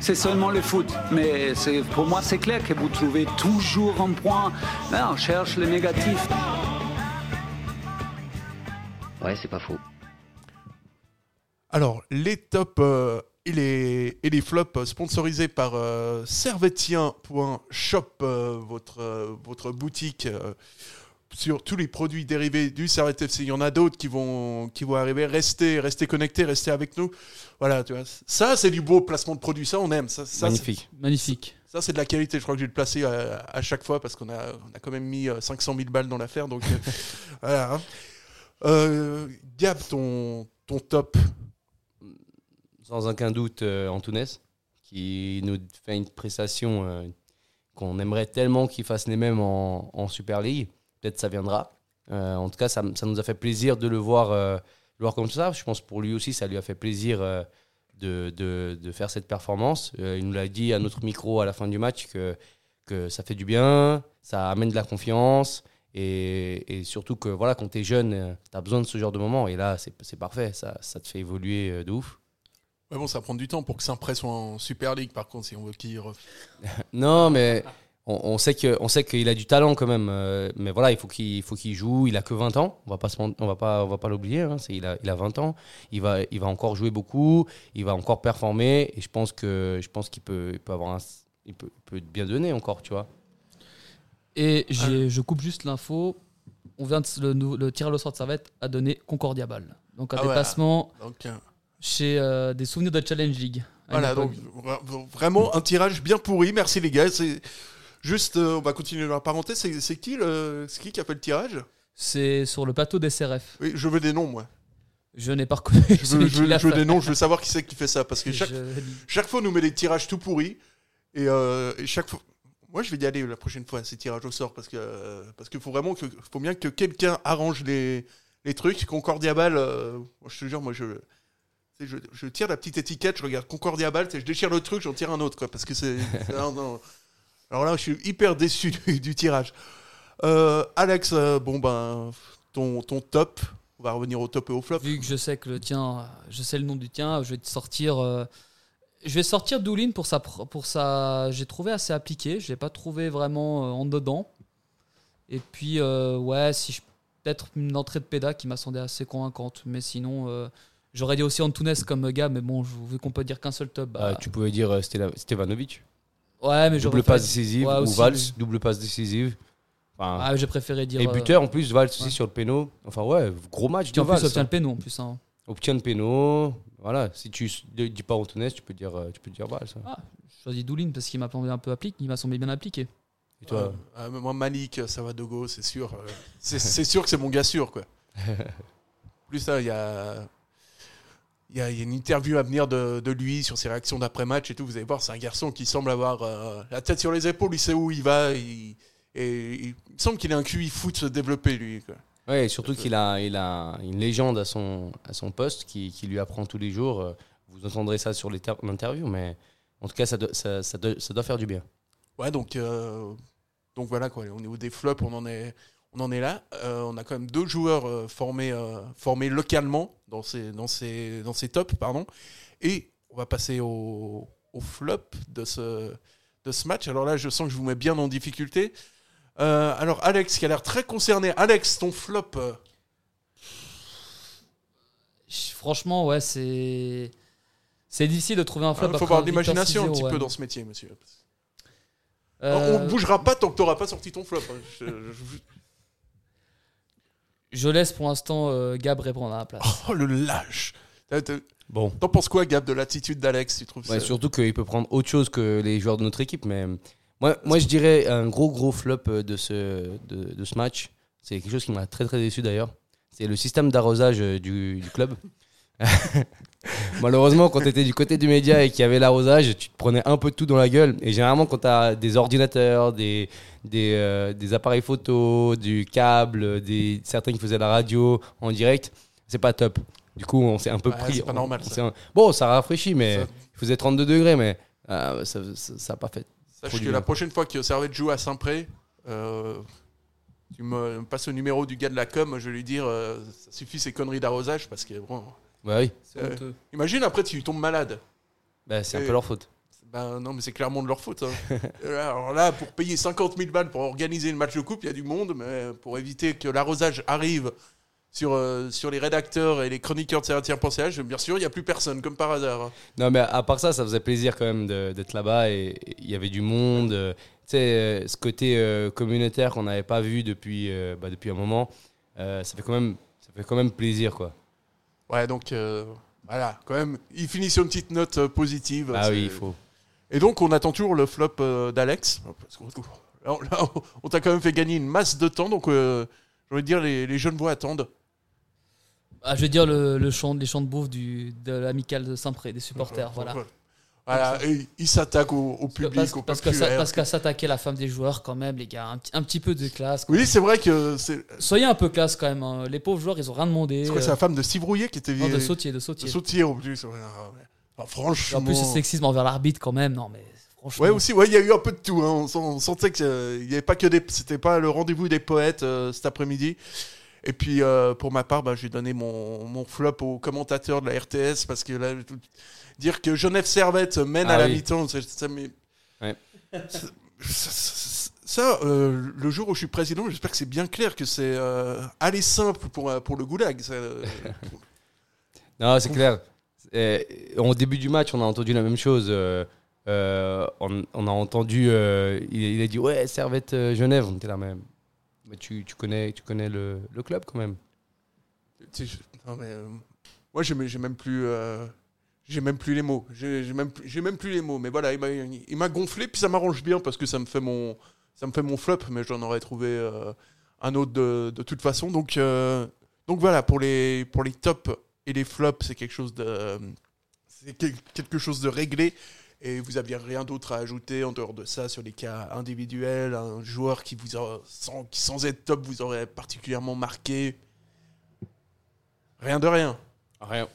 [SPEAKER 1] C'est seulement le foot. Mais c'est- pour moi, c'est clair que vous trouvez toujours un point. Là, on cherche le négatif.
[SPEAKER 10] Ouais, c'est pas faux.
[SPEAKER 5] alors les tops euh, et les et les flops euh, sponsorisés par euh, servetien.shop, euh, votre euh, votre boutique. euh, sur tous les produits dérivés du Servette FC, il y en a d'autres qui vont, qui vont arriver. Restez, restez connectés, restez avec nous. Voilà, tu vois. Ça, c'est du beau placement de produit. Ça, on aime. Ça, ça, c'est-
[SPEAKER 6] Magnifique.
[SPEAKER 7] Magnifique.
[SPEAKER 5] Ça, c'est de la qualité. Je crois que je vais le placer à, à chaque fois parce qu'on a, on a quand même mis euh, 500 000 balles dans l'affaire. Donc, voilà. hein. Euh, Gab, ton, ton top.
[SPEAKER 6] Sans aucun doute, euh, Antunes, qui nous fait une prestation euh, qu'on aimerait tellement qu'il fasse les mêmes en, Super League. Peut-être ça viendra. Euh, en tout cas, ça, nous a fait plaisir de le voir, le voir comme ça. Je pense pour lui aussi, ça lui a fait plaisir de, faire cette performance. Il nous l'a dit à notre micro à la fin du match que, ça fait du bien, ça amène de la confiance. Et, surtout que voilà, quand tu es jeune, tu as besoin de ce genre de moment. Et là, c'est parfait. Ça, te fait évoluer de ouf.
[SPEAKER 5] Ouais, bon, ça va prendre du temps pour que Saint-Pré soit en Super League, par contre, si on veut qu'il. re-
[SPEAKER 6] Non, mais on, on sait que on sait qu'il a du talent quand même. euh, mais voilà, il faut qu'il il faut qu'il joue. Il a que 20 ans. On va pas se men- on va pas on va pas l'oublier. hein, c'est- il a il a 20 ans. Il va il va encore jouer beaucoup. Il va encore performer. Et je pense que je pense qu'il peut il peut avoir un, il peut, il peut bien donner encore, tu vois.
[SPEAKER 7] Et j'ai- je coupe juste l'info. On vient de, le, le tirage au sort de Servette a donné Concordia Ball. Donc un
[SPEAKER 5] Ah ouais.
[SPEAKER 7] déplacement
[SPEAKER 5] Donc, euh,
[SPEAKER 7] chez euh, des souvenirs de Challenge League. à
[SPEAKER 5] Voilà, donc vra- vraiment un tirage bien pourri. Merci les gars. C'est juste, euh, on va continuer dans la parenthèse. C'est qui, le... qui qui a fait le tirage?
[SPEAKER 7] C'est sur le plateau des CRF.
[SPEAKER 5] Oui, je veux des noms, moi.
[SPEAKER 7] Je n'ai pas reconnu.
[SPEAKER 5] Je veux, je je des noms. Je veux savoir qui c'est qui fait ça parce que chaque,
[SPEAKER 7] Je-
[SPEAKER 5] chaque fois on nous met des tirages tout pourris et, euh, et chaque fois. Moi, je vais y aller la prochaine fois, ces tirages au sort, parce que parce qu'il faut vraiment que, faut bien que quelqu'un arrange les, les trucs. Concordia Ball, moi, je te jure, moi, je, je, je tire la petite étiquette, je regarde Concordia sais, je déchire le truc, j'en tire un autre, quoi, parce que c'est. Alors là, je suis hyper déçu du, du tirage. Euh, Alex, euh, bon ben, ton, ton top, on va revenir au top et au flop.
[SPEAKER 7] Vu que je sais que le tien, je sais le nom du tien, je vais te sortir. euh, je vais sortir Doulin pour sa, pour sa. J'ai trouvé assez appliqué. Je l'ai pas trouvé vraiment euh, en dedans. Et puis euh, ouais, si je peut-être une entrée de Peda qui m'a semblé assez convaincante. Mais sinon, euh, j'aurais dit aussi Antunes comme gars. Mais bon, je- vu qu'on peut dire qu'un seul top. bah,
[SPEAKER 6] Ah, tu pouvais dire euh, Stevanovic.
[SPEAKER 7] Ouais, mais
[SPEAKER 6] double passe
[SPEAKER 7] fait-
[SPEAKER 6] décisive
[SPEAKER 7] ouais,
[SPEAKER 6] ou
[SPEAKER 7] aussi,
[SPEAKER 6] Valls,
[SPEAKER 7] mais-
[SPEAKER 6] double passe décisive. Enfin,
[SPEAKER 7] Ah, j'ai préféré dire.
[SPEAKER 6] Et
[SPEAKER 7] euh,
[SPEAKER 6] buteur en plus, Valls aussi
[SPEAKER 7] ouais.
[SPEAKER 6] sur le péno. Enfin ouais, gros match
[SPEAKER 7] Qui
[SPEAKER 6] de
[SPEAKER 7] en plus
[SPEAKER 6] Valls.
[SPEAKER 7] obtient
[SPEAKER 6] hein.
[SPEAKER 7] le péno en plus. hein.
[SPEAKER 6] Obtient le péno. Voilà, si tu dis pas Antunes, tu peux dire, euh, tu peux dire Valls. hein.
[SPEAKER 7] Ah, je choisis Doulin parce qu'il m'a semblé un peu appliqué. Il m'a semblé bien appliqué.
[SPEAKER 6] Et toi
[SPEAKER 5] Euh, ah, mais moi, Malik, ça va de go, c'est sûr. euh, c'est c'est sûr que c'est mon gars sûr, quoi. Plus ça, il y a, il y, a, une interview à venir de, de lui sur ses réactions d'après-match et tout. Vous allez voir, c'est un garçon qui semble avoir euh, la tête sur les épaules, il sait où il va. il- et il, me semble qu'il a un QI foot développé, lui. Quoi.
[SPEAKER 6] Ouais, et surtout qu'il a, il a une légende à son, à son poste qui, qui lui apprend tous les jours. Euh, Vous entendrez ça sur l'interview, mais en tout cas, ça, doit- ça, ça doit, ça doit faire du bien.
[SPEAKER 5] Ouais, donc, euh, donc voilà, quoi. Au niveau des flops, on en est, on en est là. Euh, on a quand même deux joueurs euh, formés, euh, formés localement dans ces, dans, ces, dans ces tops. Pardon. Et on va passer au, au flop de ce, de ce match. Alors là, je sens que je vous mets bien en difficulté. Alors, Alex, qui a l'air très concerné. Alex, ton flop
[SPEAKER 7] Franchement, ouais, c'est. C'est difficile de trouver un flop.
[SPEAKER 5] Il Ah, faut avoir de l'imagination un petit
[SPEAKER 7] 6-0,
[SPEAKER 5] peu dans ce métier, monsieur. Alors, on ne bougera pas tant que tu n'auras pas sorti ton flop. hein. Je- je-
[SPEAKER 7] Je laisse pour l'instant euh, Gab répondre à la place.
[SPEAKER 5] Oh, le lâche
[SPEAKER 6] Bon.
[SPEAKER 5] T'en penses quoi, Gab, de l'attitude d'Alex Tu trouves
[SPEAKER 6] Ouais,
[SPEAKER 5] ça-
[SPEAKER 6] surtout qu'il peut prendre autre chose que les joueurs de notre équipe. Mais moi, moi je dirais un gros, gros flop euh, de ce, de, de ce match. C'est quelque chose qui m'a très, très déçu d'ailleurs. C'est le système d'arrosage euh, du, du club. Malheureusement, quand tu étais du côté du média et qu'il y avait l'arrosage, tu te prenais un peu de tout dans la gueule. Et généralement, quand tu as des ordinateurs, des, des, euh, des appareils photo, du câble, des, certains qui faisaient la radio en direct, c'est pas top. Du coup, on s'est un peu
[SPEAKER 5] Ouais,
[SPEAKER 6] pris.
[SPEAKER 5] c'est pas
[SPEAKER 6] on-
[SPEAKER 5] normal, ça.
[SPEAKER 6] un- Bon, ça rafraîchit, mais
[SPEAKER 5] Ça-
[SPEAKER 6] il faisait 32 degrés, mais euh, ça n'a pas fait.
[SPEAKER 5] Sache que la prochaine fois que Servette joue à Saint-Pré, euh, tu me passes le numéro du gars de la com, je vais lui dire euh, ça suffit ces conneries d'arrosage parce que bon.
[SPEAKER 6] Bah oui.
[SPEAKER 5] euh,
[SPEAKER 7] honteux.
[SPEAKER 5] imagine après tu tombes malade.
[SPEAKER 6] Bah, c'est un peu leur faute.
[SPEAKER 5] Ben non, mais c'est clairement de leur faute. hein. Alors là, pour payer 50 000 balles pour organiser le match de coupe, il y a du monde, mais pour éviter que l'arrosage arrive sur, euh, sur les rédacteurs et les chroniqueurs de Servetien.ch, bien sûr, il n'y a plus personne, comme par hasard. hein.
[SPEAKER 6] Non, mais à part ça, ça faisait plaisir quand même de- d'être là-bas et et il y avait du monde. euh, Tu sais, euh, ce côté euh, communautaire qu'on n'avait pas vu depuis, euh, bah, depuis un moment, euh, ça, fait quand même, ça fait quand même plaisir, quoi.
[SPEAKER 5] Ouais, donc euh, voilà, quand même, il finit sur une petite note euh, positive.
[SPEAKER 6] Ah oui, il faut.
[SPEAKER 5] Et donc, on attend toujours le flop euh, d'Alex. Parce qu'on- Là, on- là, on t'a quand même fait gagner une masse de temps, donc euh, j'ai envie de dire, les, les jeunes voix attendent.
[SPEAKER 7] Ah, je vais dire le, le chant, les chants de bouffe du, de l'amicale de Saint-Pré, des supporters. voilà.
[SPEAKER 5] Voilà, et il s'attaque au, au public,
[SPEAKER 7] Parce,
[SPEAKER 5] au
[SPEAKER 7] parce que ça-
[SPEAKER 5] populaire.
[SPEAKER 7] parce qu'à s'attaquer la femme des joueurs, quand même, les gars, un, petit- un petit peu de classe.
[SPEAKER 5] Oui, c'est vrai que.
[SPEAKER 7] Soyez un peu classe quand même. hein. Les pauvres joueurs, ils ont rien demandé.
[SPEAKER 5] C'est quoi, c'est la femme de Steve Rouillet qui était
[SPEAKER 7] Non, de Sautier, de Sautier.
[SPEAKER 5] De Sautier en plus. franchement.
[SPEAKER 7] En plus, c'est sexisme envers l'arbitre quand même. Non, mais franchement.
[SPEAKER 5] Ouais, aussi, ouais, il y a eu un peu de tout. hein. On, on sentait qu'il n'y avait pas que des. C'était pas le rendez-vous des poètes euh, cet après-midi. Et puis, euh, pour ma part, bah, j'ai donné mon, mon flop au commentateur de la RTS parce que là, tout- dire que Genève Servette mène
[SPEAKER 6] Ah
[SPEAKER 5] à la
[SPEAKER 6] oui.
[SPEAKER 5] mi-temps, ça, ça
[SPEAKER 6] Ouais.
[SPEAKER 5] ça, euh, le jour où je suis président, j'espère que c'est bien clair que c'est euh, aller simple pour, euh, pour le goulag.
[SPEAKER 6] Non, c'est clair. Au début du match, on a entendu la même chose. on, on a entendu, il, il a dit ouais, Servette Genève. On était là même. Mais tu, tu connais, tu connais le, le club quand même.
[SPEAKER 5] non, mais, euh, moi, j'ai même plus. euh, j'ai même plus les mots. J'ai même, j'ai même plus les mots. Mais voilà, il m'a- gonflé, puis ça m'arrange bien parce que ça me fait mon, ça me fait mon flop, mais j'en aurais trouvé euh, un autre de, de toute façon. Donc, euh, donc voilà, pour les, pour les tops et les flops, c'est quelque chose de, c'est quel- quelque chose de réglé. Et vous aviez rien d'autre à ajouter en dehors de ça sur les cas individuels, un joueur qui vous a, sans, qui sans être top vous aurait particulièrement marqué? Rien de rien.
[SPEAKER 6] Rien.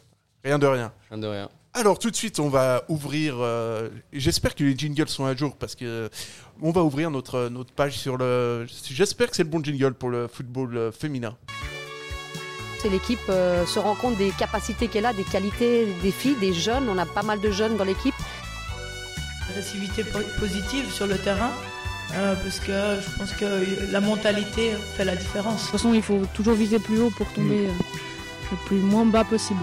[SPEAKER 5] Rien de rien.
[SPEAKER 6] Rien de rien.
[SPEAKER 5] Alors tout de suite, on va ouvrir. euh, J'espère que les jingles sont à jour parce que on va ouvrir notre notre page sur le. J'espère que c'est le bon jingle pour le football euh, féminin.
[SPEAKER 11] C'est l'équipe euh, se rend compte des capacités qu'elle a, des qualités des filles, des jeunes. On a pas mal de jeunes dans l'équipe.
[SPEAKER 12] Agressivité po- positive sur le terrain, euh, parce que je pense que la mentalité fait la différence.
[SPEAKER 13] De toute façon, il faut toujours viser plus haut pour tomber euh, le plus moins bas possible.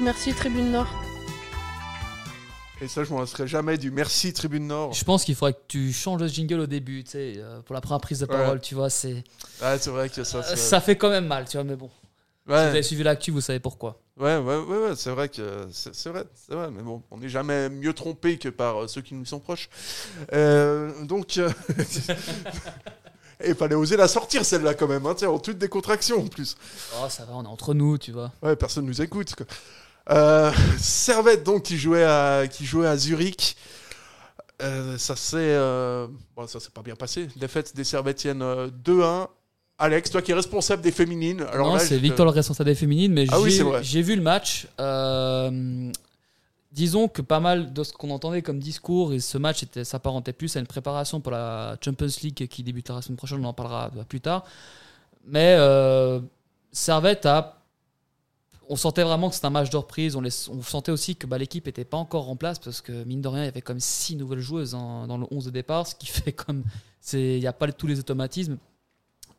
[SPEAKER 14] Merci Tribune Nord.
[SPEAKER 5] Et ça, je m'en lasserai jamais du merci Tribune Nord.
[SPEAKER 7] Je pense qu'il faudrait que tu changes le jingle au début, tu sais, euh, pour la première prise de
[SPEAKER 5] Ouais.
[SPEAKER 7] parole, tu vois, c'est...
[SPEAKER 5] Ah, c'est vrai que ça.
[SPEAKER 7] Euh,
[SPEAKER 5] ça-
[SPEAKER 7] ça fait quand même mal, tu vois, mais bon.
[SPEAKER 5] Ouais.
[SPEAKER 7] Si vous avez suivi l'actu, vous savez pourquoi.
[SPEAKER 5] Ouais, ouais, ouais, ouais, c'est vrai que c'est vrai, c'est vrai, mais bon, on n'est jamais mieux trompé que par euh, ceux qui nous sont proches. Euh, donc, euh, il fallait oser la sortir celle-là quand même, hein, tiens, en toute décontraction en plus.
[SPEAKER 7] Oh, ça va, on est entre nous, tu vois.
[SPEAKER 5] Ouais, personne nous écoute. quoi. Euh, Servette donc qui jouait à qui jouait à Zurich. Euh, ça s'est bon, ça s'est pas bien passé. Défaite des Servettiennes euh, 2-1. Alex, toi qui es responsable des féminines. Alors
[SPEAKER 7] non, c'est
[SPEAKER 5] te-
[SPEAKER 7] Victor le responsable des féminines, mais
[SPEAKER 5] Ah
[SPEAKER 7] j'ai- vu le match. Euh, disons que pas mal de ce qu'on entendait comme discours, et ce match s'apparentait plus à une préparation pour la Champions League qui débutera la semaine prochaine, on en parlera plus tard. Mais euh, Servette a. On sentait vraiment que c'était un match de reprise. On, les- on sentait aussi que bah, l'équipe n'était pas encore en place parce que, mine de rien, il y avait comme six nouvelles joueuses en- dans le 11 de départ, ce qui fait comme. Il n'y a pas tous les automatismes.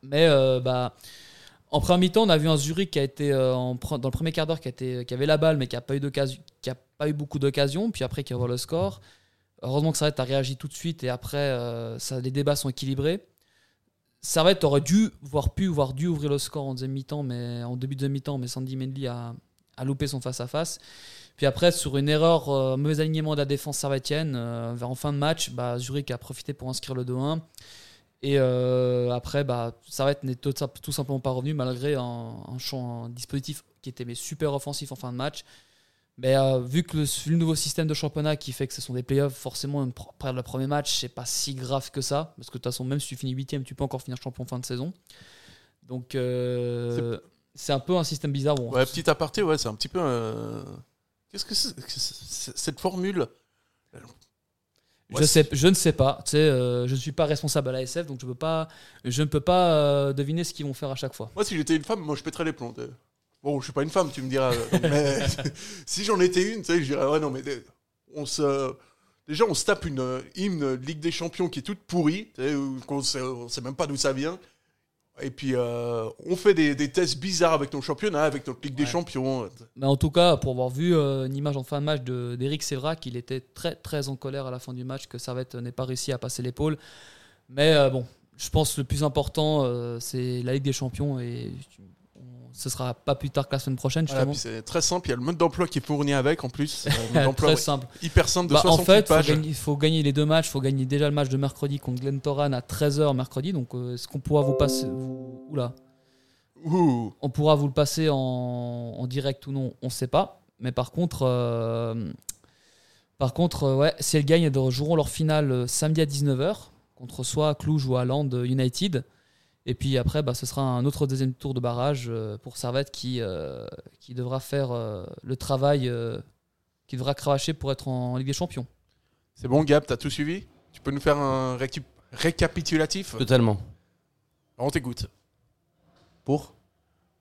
[SPEAKER 7] Mais euh, bah, en première mi-temps, on a vu un Zurich qui a été euh, dans le premier quart d'heure qui, a qui avait la balle mais qui n'a pas eu a pas eu beaucoup d'occasions. Puis après, qui revoit le score. Heureusement que Servette a réagi tout de suite et après, euh, les débats sont équilibrés. Servette aurait dû, voire pu, voire dû ouvrir le score en deuxième mi-temps, mais en début de deuxième mi-temps, mais Sandy Mendy a, a loupé son face-à-face. Puis après, sur une erreur, euh, mauvais alignement de la défense servettienne, vers en fin de match, bah, Zurich a profité pour inscrire le 2-1. Et euh, après, bah, Servette n'est tout, tout simplement pas revenu malgré un, un, champ- un dispositif qui était mais super offensif en fin de match. Mais euh, vu que le, nouveau système de championnat qui fait que ce sont des playoffs, forcément, perdre le premier match, c'est pas si grave que ça. Parce que de toute façon, même si tu finis 8 tu peux encore finir champion en fin de saison. Donc, euh, c'est un peu un système bizarre. Bon,
[SPEAKER 5] Ouais, petit aparté, ouais, c'est un petit peu. euh, Qu'est-ce que c'est que cette formule
[SPEAKER 7] Je, sais, je ne sais pas. Tu sais, euh, je ne suis pas responsable à l'ASF, donc je, peux pas, je ne peux pas euh, deviner ce qu'ils vont faire à chaque fois.
[SPEAKER 5] Moi, si j'étais une femme, moi, je pèterais les plombs. Bon, je suis pas une femme, tu me diras. euh, mais si j'en étais une, tu sais, je dirais, ouais, non, mais on se. Déjà, on se tape une hymne Ligue des Champions qui est toute pourrie, qu'on on sait même pas d'où ça vient. Et puis, euh, on fait des, des tests bizarres avec nos championnats, avec notre Ligue des Champions.
[SPEAKER 7] Mais en tout cas, pour avoir vu euh, une image en fin de match de- d'Eric Sévrac, il était très très en colère à la fin du match que Servette n'ait pas réussi à passer l'épaule. Mais euh, bon, je pense que le plus important, c'est la Ligue des Champions et ce sera pas plus tard que la semaine prochaine.
[SPEAKER 5] Voilà, c'est très simple, il y a le mode d'emploi qui est fourni avec en plus. Mode d'emploi
[SPEAKER 7] Très simple.
[SPEAKER 5] Hyper simple de
[SPEAKER 7] Bah,
[SPEAKER 5] 68
[SPEAKER 7] En fait, il faut, gagner- il faut gagner les deux matchs. Il faut gagner déjà le match de mercredi contre Glentoran à 13h mercredi. Donc, euh, est-ce qu'on pourra vous passer. Vous, oula. On pourra vous le passer en, en direct ou non On ne sait pas. Mais par contre. euh, par contre, euh, ouais, si elles gagnent, elles joueront leur finale euh, samedi à 19h contre soit Cluj ou Land United. Et puis après, bah, ce sera un autre deuxième tour de barrage euh, pour Servette qui, euh, qui devra faire euh, le travail, euh, qui devra cravacher pour être en Ligue des Champions.
[SPEAKER 5] C'est bon, Gab, t'as tout suivi? Tu peux nous faire un récapitulatif?
[SPEAKER 6] Totalement.
[SPEAKER 5] On t'écoute.
[SPEAKER 6] Pour?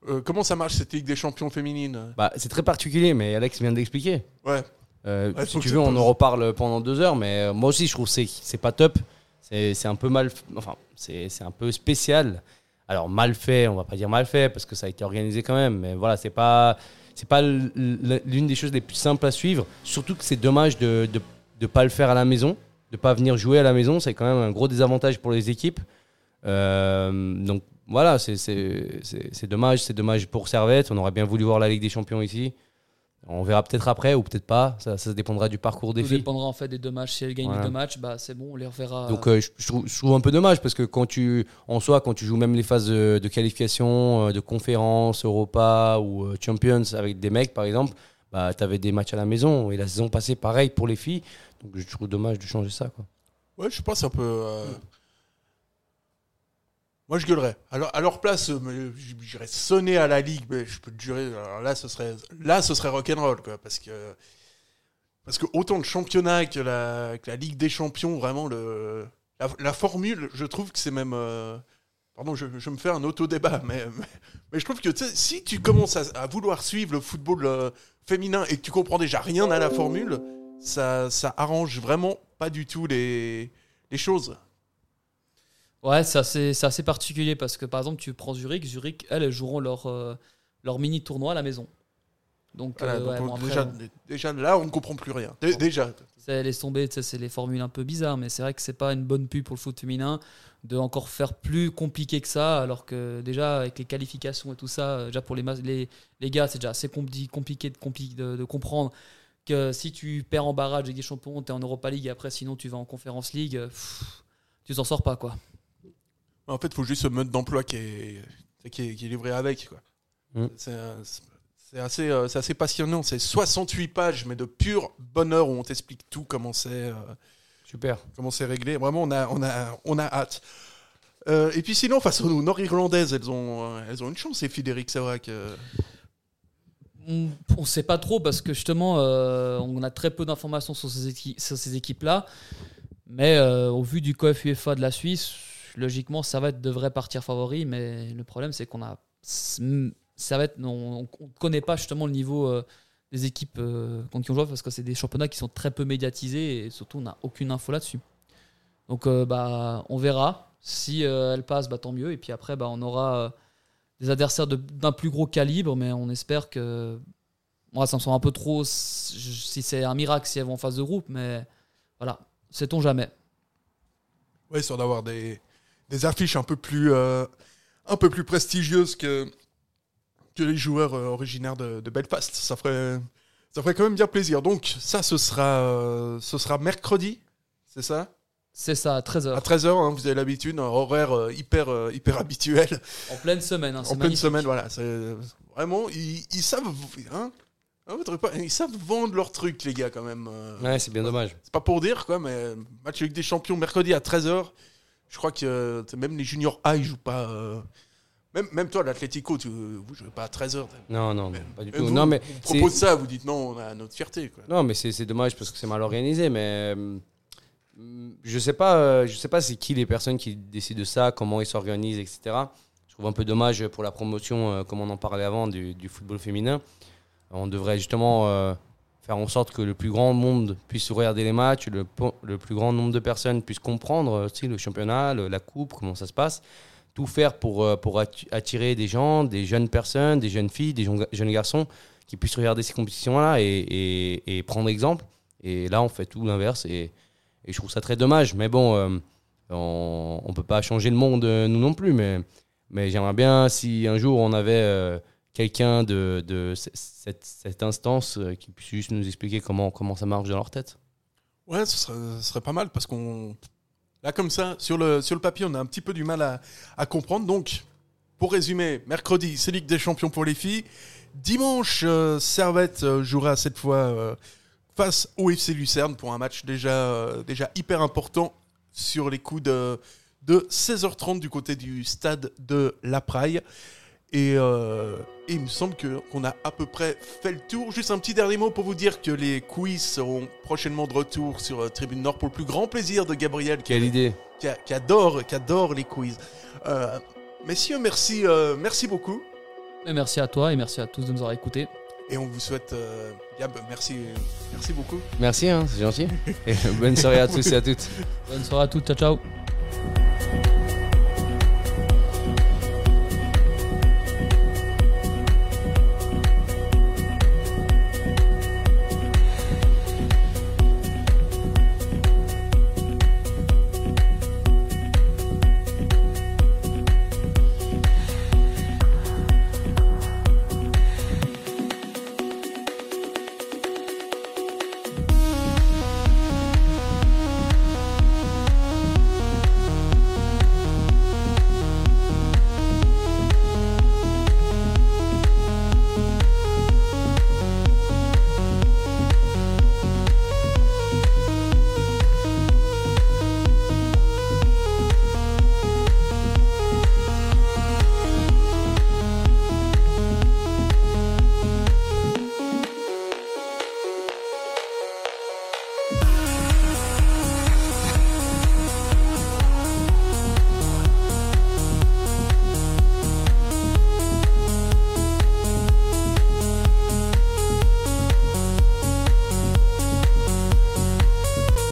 [SPEAKER 5] Euh, comment ça marche cette Ligue des Champions féminine
[SPEAKER 6] Bah, c'est très particulier, mais Alex vient d'expliquer.
[SPEAKER 5] Ouais.
[SPEAKER 6] Euh,
[SPEAKER 5] Ouais,
[SPEAKER 6] si tu veux, on en reparle pendant deux heures, mais moi aussi, je trouve que c'est c'est pas top. C'est un peu mal. Enfin, c'est un peu spécial. Alors, mal fait, on va pas dire mal fait, parce que ça a été organisé quand même, mais voilà, c'est pas. C'est pas l'une des choses les plus simples à suivre. Surtout que c'est dommage de ne pas le faire à la maison, de pas venir jouer à la maison. C'est quand même un gros désavantage pour les équipes. Euh, donc voilà, c'est dommage. C'est dommage pour Servette. On aurait bien voulu voir la Ligue des Champions ici. On verra peut-être après ou peut-être pas. Ça, ça dépendra du parcours des
[SPEAKER 7] Tout
[SPEAKER 6] filles.
[SPEAKER 7] dépendra en fait des deux matchs. Si elles gagnent
[SPEAKER 6] Voilà.
[SPEAKER 7] les deux matchs, bah, c'est bon, on les reverra.
[SPEAKER 6] Donc euh, je, je trouve, je trouve un peu dommage parce que quand tu, en soi, quand tu joues même les phases de, de qualification, euh, de conférence, Europa ou euh, Champions avec des mecs par exemple, bah, tu avais des matchs à la maison et la saison passée pareil pour les filles. Donc je trouve dommage de changer ça. Quoi.
[SPEAKER 5] Ouais, je pense un peu. euh, Moi, je gueulerais. Alors, à leur place, euh, j- j'irais sonner à la ligue, mais je peux te jurer, là, ce serait, là, ce serait rock'n'roll, quoi, parce que, parce que autant le championnat que la, Ligue des Champions, vraiment la, formule, je trouve que c'est même, euh, pardon, je, me fais un auto-débat, mais, mais, je trouve que si tu commences à, vouloir suivre le football euh, féminin et que tu comprends déjà rien à la formule, ça, ça arrange vraiment pas du tout les choses.
[SPEAKER 7] Ouais, c'est assez, c'est assez particulier parce que par exemple, tu prends Zurich, Zurich, elles, elles joueront leur, euh, leur mini tournoi à la maison. Donc,
[SPEAKER 5] Voilà,
[SPEAKER 7] euh,
[SPEAKER 5] donc
[SPEAKER 7] ouais,
[SPEAKER 5] on-
[SPEAKER 7] bon, après,
[SPEAKER 5] déjà, là, on ne comprend plus rien. Dé- Déjà.
[SPEAKER 7] C'est laisse tomber, tu sais, c'est les formules un peu bizarres, mais c'est vrai que c'est pas une bonne pub pour le foot féminin de encore faire plus compliqué que ça, alors que déjà avec les qualifications et tout ça, euh, déjà pour les, mas- les, les gars, c'est déjà assez compli- compliqué de, compli- de, de comprendre que si tu perds en barrage Ligue des Champions, tu es en Europa League et après sinon tu vas en Conference League, euh, pff, tu t'en sors pas quoi.
[SPEAKER 5] En fait, il faut juste ce mode d'emploi qui est, qui, est, qui est livré avec. quoi.
[SPEAKER 6] Mm.
[SPEAKER 5] C'est assez, euh, c'est assez passionnant. C'est 68 pages, mais de pur bonheur où on t'explique tout, comment c'est. euh,
[SPEAKER 6] Super.
[SPEAKER 5] Comment c'est réglé. Vraiment, on a, on a, on a hâte. Euh, et puis sinon, face aux Nord-Irlandaises, elles ont, euh, elles ont une chance, c'est Frédéric Savrac. euh.
[SPEAKER 7] On ne sait pas trop parce que justement, euh, on a très peu d'informations sur ces, équi- sur ces équipes-là. Mais euh, au vu du COF UEFA de la Suisse, logiquement, ça va être devrait partir favori. Mais le problème, c'est qu'on a. Être, on ne connaît pas justement le niveau euh, des équipes euh, contre qui on joue parce que c'est des championnats qui sont très peu médiatisés et surtout, on n'a aucune info là-dessus. Donc, euh, bah, on verra. Si elle passe, bah, tant mieux. Et puis après, bah, on aura des adversaires d'un plus gros calibre, mais on espère que. Moi, ça me semble un peu trop si c'est un miracle si elles vont en phase de groupe, mais voilà, sait-on jamais.
[SPEAKER 5] Ouais, histoire d'avoir des, des affiches un peu plus, euh, un peu plus prestigieuses que, que les joueurs euh, originaires de, de Belfast. Ça ferait, ça ferait quand même bien plaisir. Donc, ça, ce sera, euh, ce sera mercredi, c'est ça?
[SPEAKER 7] C'est ça, à 13h.
[SPEAKER 5] À 13h, vous avez l'habitude, un horaire euh, hyper, euh, hyper habituel.
[SPEAKER 7] En pleine semaine, hein,
[SPEAKER 5] en pleine semaine, voilà. c'est- Vraiment, ils, ils savent. Hein pas ils savent vendre leur truc, les gars, quand même.
[SPEAKER 6] Ouais, c'est bien dommage.
[SPEAKER 5] C'est pas pour dire, quoi, mais match avec des champions mercredi à 13h. Je crois que euh, même les juniors A, ils jouent pas. euh, Même, même toi, l'Atletico, tu, vous jouez pas à 13h.
[SPEAKER 6] Non, non, pas du tout.
[SPEAKER 5] vous,
[SPEAKER 6] non, mais
[SPEAKER 5] propose ça, vous dites non, on a notre fierté. Quoi.
[SPEAKER 6] Non, mais c'est dommage parce que c'est mal organisé. Mais euh, je sais pas, je sais pas c'est qui les personnes qui décident de ça, comment ils s'organisent, etc. Je trouve un peu dommage pour la promotion, comme on en parlait avant, du, du football féminin. On devrait justement euh, faire en sorte que le plus grand monde puisse regarder les matchs, le, plus grand nombre de personnes puissent comprendre euh, aussi le championnat, la coupe, comment ça se passe. Tout faire pour, euh, attirer des gens, des jeunes personnes, des jeunes filles, des jeunes garçons qui puissent regarder ces compétitions-là et, prendre exemple. Et là, on fait tout l'inverse et, je trouve ça très dommage. Mais bon, euh, on ne peut pas changer le monde, euh, nous non plus. Mais, j'aimerais bien si un jour on avait euh, quelqu'un de, cette, instance euh, qui puisse juste nous expliquer comment, comment ça marche dans leur tête.
[SPEAKER 5] Ouais, ce serait, pas mal parce qu'on. Là, comme ça, sur le, sur le papier, on a un petit peu du mal à, comprendre. Donc, pour résumer, mercredi, c'est Ligue des Champions pour les filles. Dimanche, euh, Servette euh, jouera cette fois face au FC Lucerne pour un match déjà, déjà hyper important sur les coups de, de 16h30 du côté du stade de La Praille. Et, euh, et il me semble que- qu'on a à peu près fait le tour. Juste un petit dernier mot pour vous dire que les quiz seront prochainement de retour sur euh, Tribune Nord pour le plus grand plaisir de Gabriel. qui-
[SPEAKER 6] Quelle idée
[SPEAKER 5] qui, a- qui adore, qui adore les quiz. Euh, Messieurs, merci, euh, merci beaucoup.
[SPEAKER 7] Et merci à toi et merci à tous de nous avoir écoutés.
[SPEAKER 5] Et on vous souhaite. euh, Gab, merci, merci beaucoup.
[SPEAKER 6] Merci, hein, c'est gentil. Et bonne soirée à tous et à toutes.
[SPEAKER 7] Bonne soirée à toutes, ciao ciao.